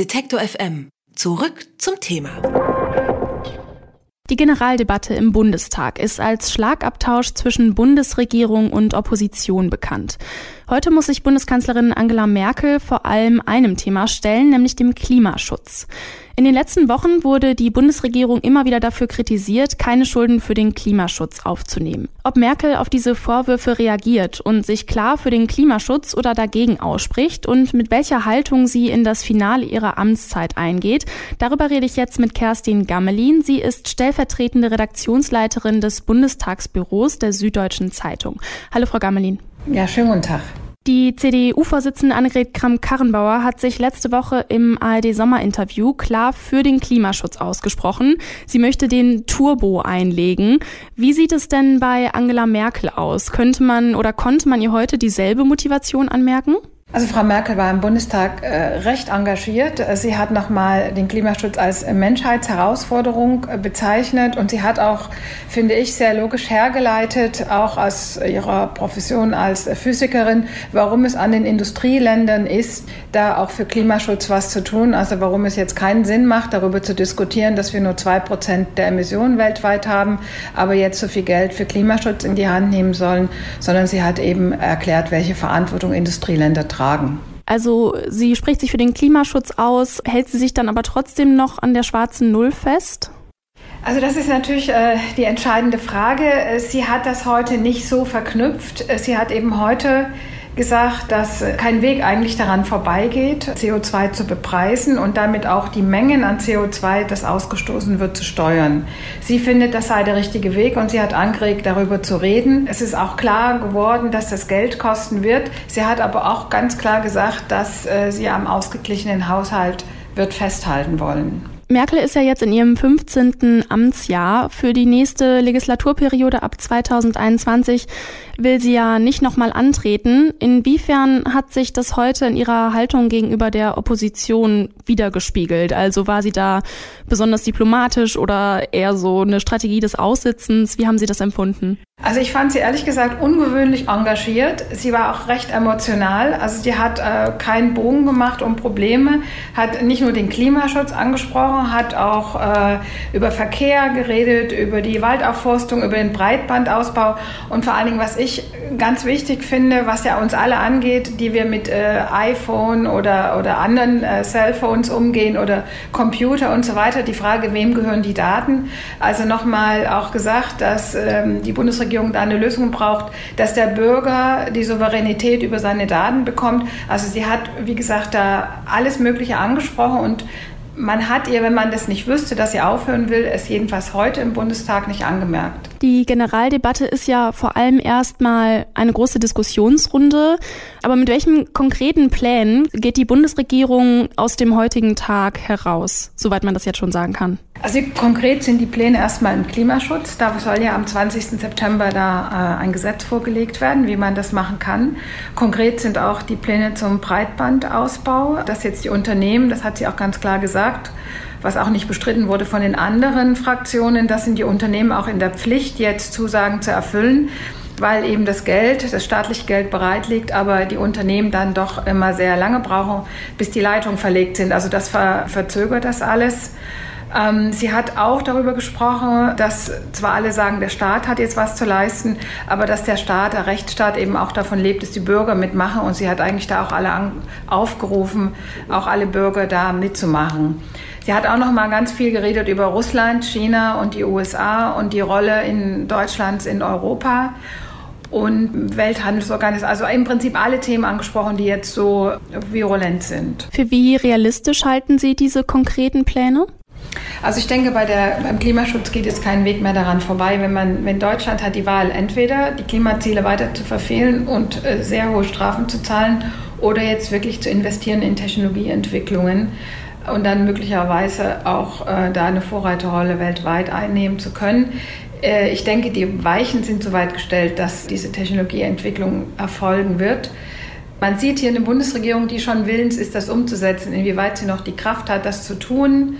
Detektor FM. Zurück zum Thema. Die Generaldebatte im Bundestag ist als Schlagabtausch zwischen Bundesregierung und Opposition bekannt. Heute muss sich Bundeskanzlerin Angela Merkel vor allem einem Thema stellen, nämlich dem Klimaschutz. In den letzten Wochen wurde die Bundesregierung immer wieder dafür kritisiert, keine Schulden für den Klimaschutz aufzunehmen. Ob Merkel auf diese Vorwürfe reagiert und sich klar für den Klimaschutz oder dagegen ausspricht und mit welcher Haltung sie in das Finale ihrer Amtszeit eingeht, darüber rede ich jetzt mit Kerstin Gammelin. Sie ist stellvertretende Redaktionsleiterin des Bundestagsbüros der Süddeutschen Zeitung. Hallo, Frau Gammelin. Ja, schönen guten Tag. Die CDU-Vorsitzende Annegret Kramp-Karrenbauer hat sich letzte Woche im ARD-Sommerinterview klar für den Klimaschutz ausgesprochen. Sie möchte den Turbo einlegen. Wie sieht es denn bei Angela Merkel aus? Könnte man oder konnte man ihr heute dieselbe Motivation anmerken? Also Frau Merkel war im Bundestag äh, recht engagiert. Sie hat nochmal den Klimaschutz als Menschheitsherausforderung äh, bezeichnet und sie hat auch, finde ich, sehr logisch hergeleitet, auch aus ihrer Profession als Physikerin, warum es an den Industrieländern ist, da auch für Klimaschutz was zu tun. Also warum es jetzt keinen Sinn macht, darüber zu diskutieren, dass wir nur zwei Prozent der Emissionen weltweit haben, aber jetzt so viel Geld für Klimaschutz in die Hand nehmen sollen, sondern sie hat eben erklärt, welche Verantwortung Industrieländer tragen tragen. Also sie spricht sich für den Klimaschutz aus, hält sie sich dann aber trotzdem noch an der schwarzen Null fest? Also das ist natürlich äh, die entscheidende Frage. Sie hat das heute nicht so verknüpft. Sie hat eben heute gesagt, dass kein Weg eigentlich daran vorbeigeht, CO2 zu bepreisen und damit auch die Mengen an CO2, das ausgestoßen wird, zu steuern. Sie findet, das sei der richtige Weg und sie hat angeregt, darüber zu reden. Es ist auch klar geworden, dass das Geld kosten wird. Sie hat aber auch ganz klar gesagt, dass äh, sie am ausgeglichenen Haushalt wird festhalten wollen. Merkel ist ja jetzt in ihrem 15. Amtsjahr. Für die nächste Legislaturperiode ab 2021 will sie ja nicht nochmal antreten. Inwiefern hat sich das heute in ihrer Haltung gegenüber der Opposition wiedergespiegelt? Also war sie da besonders diplomatisch oder eher so eine Strategie des Aussitzens? Wie haben Sie das empfunden? Also ich fand sie ehrlich gesagt ungewöhnlich engagiert. Sie war auch recht emotional. Also sie hat äh, keinen Bogen gemacht um Probleme, hat nicht nur den Klimaschutz angesprochen, hat auch äh, über Verkehr geredet, über die Waldaufforstung, über den Breitbandausbau und vor allen Dingen, was ich ganz wichtig finde, was ja uns alle angeht, die wir mit äh, iPhone oder, oder anderen äh, Cellphones umgehen oder Computer und so weiter, die Frage, wem gehören die Daten? Also nochmal auch gesagt, dass ähm, die Bundesregierung Bundesregierung da eine Lösung braucht, dass der Bürger die Souveränität über seine Daten bekommt. Also sie hat, wie gesagt, da alles Mögliche angesprochen und man hat ihr, wenn man das nicht wüsste, dass sie aufhören will, es jedenfalls heute im Bundestag nicht angemerkt. Die Generaldebatte ist ja vor allem erstmal eine große Diskussionsrunde. Aber mit welchen konkreten Plänen geht die Bundesregierung aus dem heutigen Tag heraus, soweit man das jetzt schon sagen kann? Also konkret sind die Pläne erstmal im Klimaschutz. Da soll ja am 20. September da äh, ein Gesetz vorgelegt werden, wie man das machen kann. Konkret sind auch die Pläne zum Breitbandausbau, dass jetzt die Unternehmen, das hat sie auch ganz klar gesagt, was auch nicht bestritten wurde von den anderen Fraktionen, dass sind die Unternehmen auch in der Pflicht, jetzt Zusagen zu erfüllen weil eben das Geld, das staatliche Geld bereit liegt, aber die Unternehmen dann doch immer sehr lange brauchen, bis die Leitungen verlegt sind. Also das ver verzögert das alles. Ähm, sie hat auch darüber gesprochen, dass zwar alle sagen, der Staat hat jetzt was zu leisten, aber dass der Staat, der Rechtsstaat eben auch davon lebt, dass die Bürger mitmachen. Und sie hat eigentlich da auch alle aufgerufen, auch alle Bürger da mitzumachen. Sie hat auch noch mal ganz viel geredet über Russland, China und die USA und die Rolle in Deutschlands in Europa und Welthandelsorganisation. Also im Prinzip alle Themen angesprochen, die jetzt so virulent sind. Für wie realistisch halten Sie diese konkreten Pläne? Also ich denke, bei der, beim Klimaschutz geht es keinen Weg mehr daran vorbei. Wenn, man, wenn Deutschland hat die Wahl, entweder die Klimaziele weiter zu verfehlen und äh, sehr hohe Strafen zu zahlen oder jetzt wirklich zu investieren in Technologieentwicklungen und dann möglicherweise auch äh, da eine Vorreiterrolle weltweit einnehmen zu können. Äh, ich denke, die Weichen sind so weit gestellt, dass diese Technologieentwicklung erfolgen wird. Man sieht hier eine Bundesregierung, die schon willens ist, das umzusetzen, inwieweit sie noch die Kraft hat, das zu tun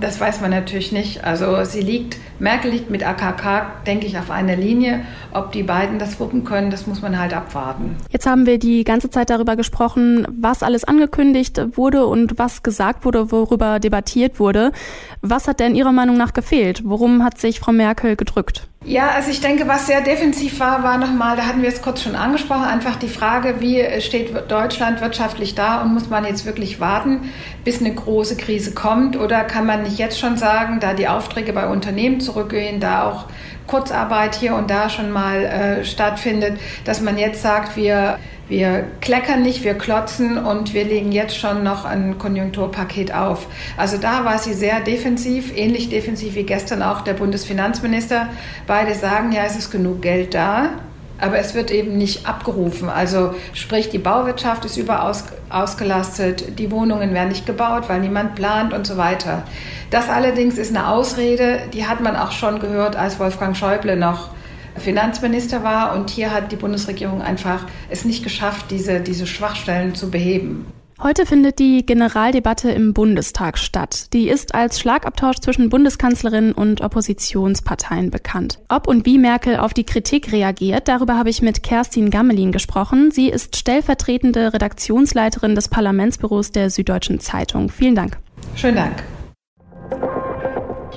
Das weiß man natürlich nicht. Also sie liegt, Merkel liegt mit AKK, denke ich, auf einer Linie. Ob die beiden das wuppen können, das muss man halt abwarten. Jetzt haben wir die ganze Zeit darüber gesprochen, was alles angekündigt wurde und was gesagt wurde, worüber debattiert wurde. Was hat denn Ihrer Meinung nach gefehlt? Worum hat sich Frau Merkel gedrückt? Ja, also ich denke, was sehr defensiv war, war nochmal, da hatten wir es kurz schon angesprochen, einfach die Frage, wie steht Deutschland wirtschaftlich da und muss man jetzt wirklich warten, bis eine große Krise kommt? Oder kann man nicht jetzt schon sagen, da die Aufträge bei Unternehmen zurückgehen, da auch Kurzarbeit hier und da schon mal äh, stattfindet, dass man jetzt sagt, wir wir kleckern nicht, wir klotzen und wir legen jetzt schon noch ein Konjunkturpaket auf. Also da war sie sehr defensiv, ähnlich defensiv wie gestern auch der Bundesfinanzminister. Beide sagen, ja, es ist genug Geld da, aber es wird eben nicht abgerufen. Also sprich, die Bauwirtschaft ist überaus ausgelastet, die Wohnungen werden nicht gebaut, weil niemand plant und so weiter. Das allerdings ist eine Ausrede, die hat man auch schon gehört, als Wolfgang Schäuble noch Finanzminister war. Und hier hat die Bundesregierung einfach es nicht geschafft, diese, diese Schwachstellen zu beheben. Heute findet die Generaldebatte im Bundestag statt. Die ist als Schlagabtausch zwischen Bundeskanzlerin und Oppositionsparteien bekannt. Ob und wie Merkel auf die Kritik reagiert, darüber habe ich mit Kerstin Gammelin gesprochen. Sie ist stellvertretende Redaktionsleiterin des Parlamentsbüros der Süddeutschen Zeitung. Vielen Dank. Schönen Dank.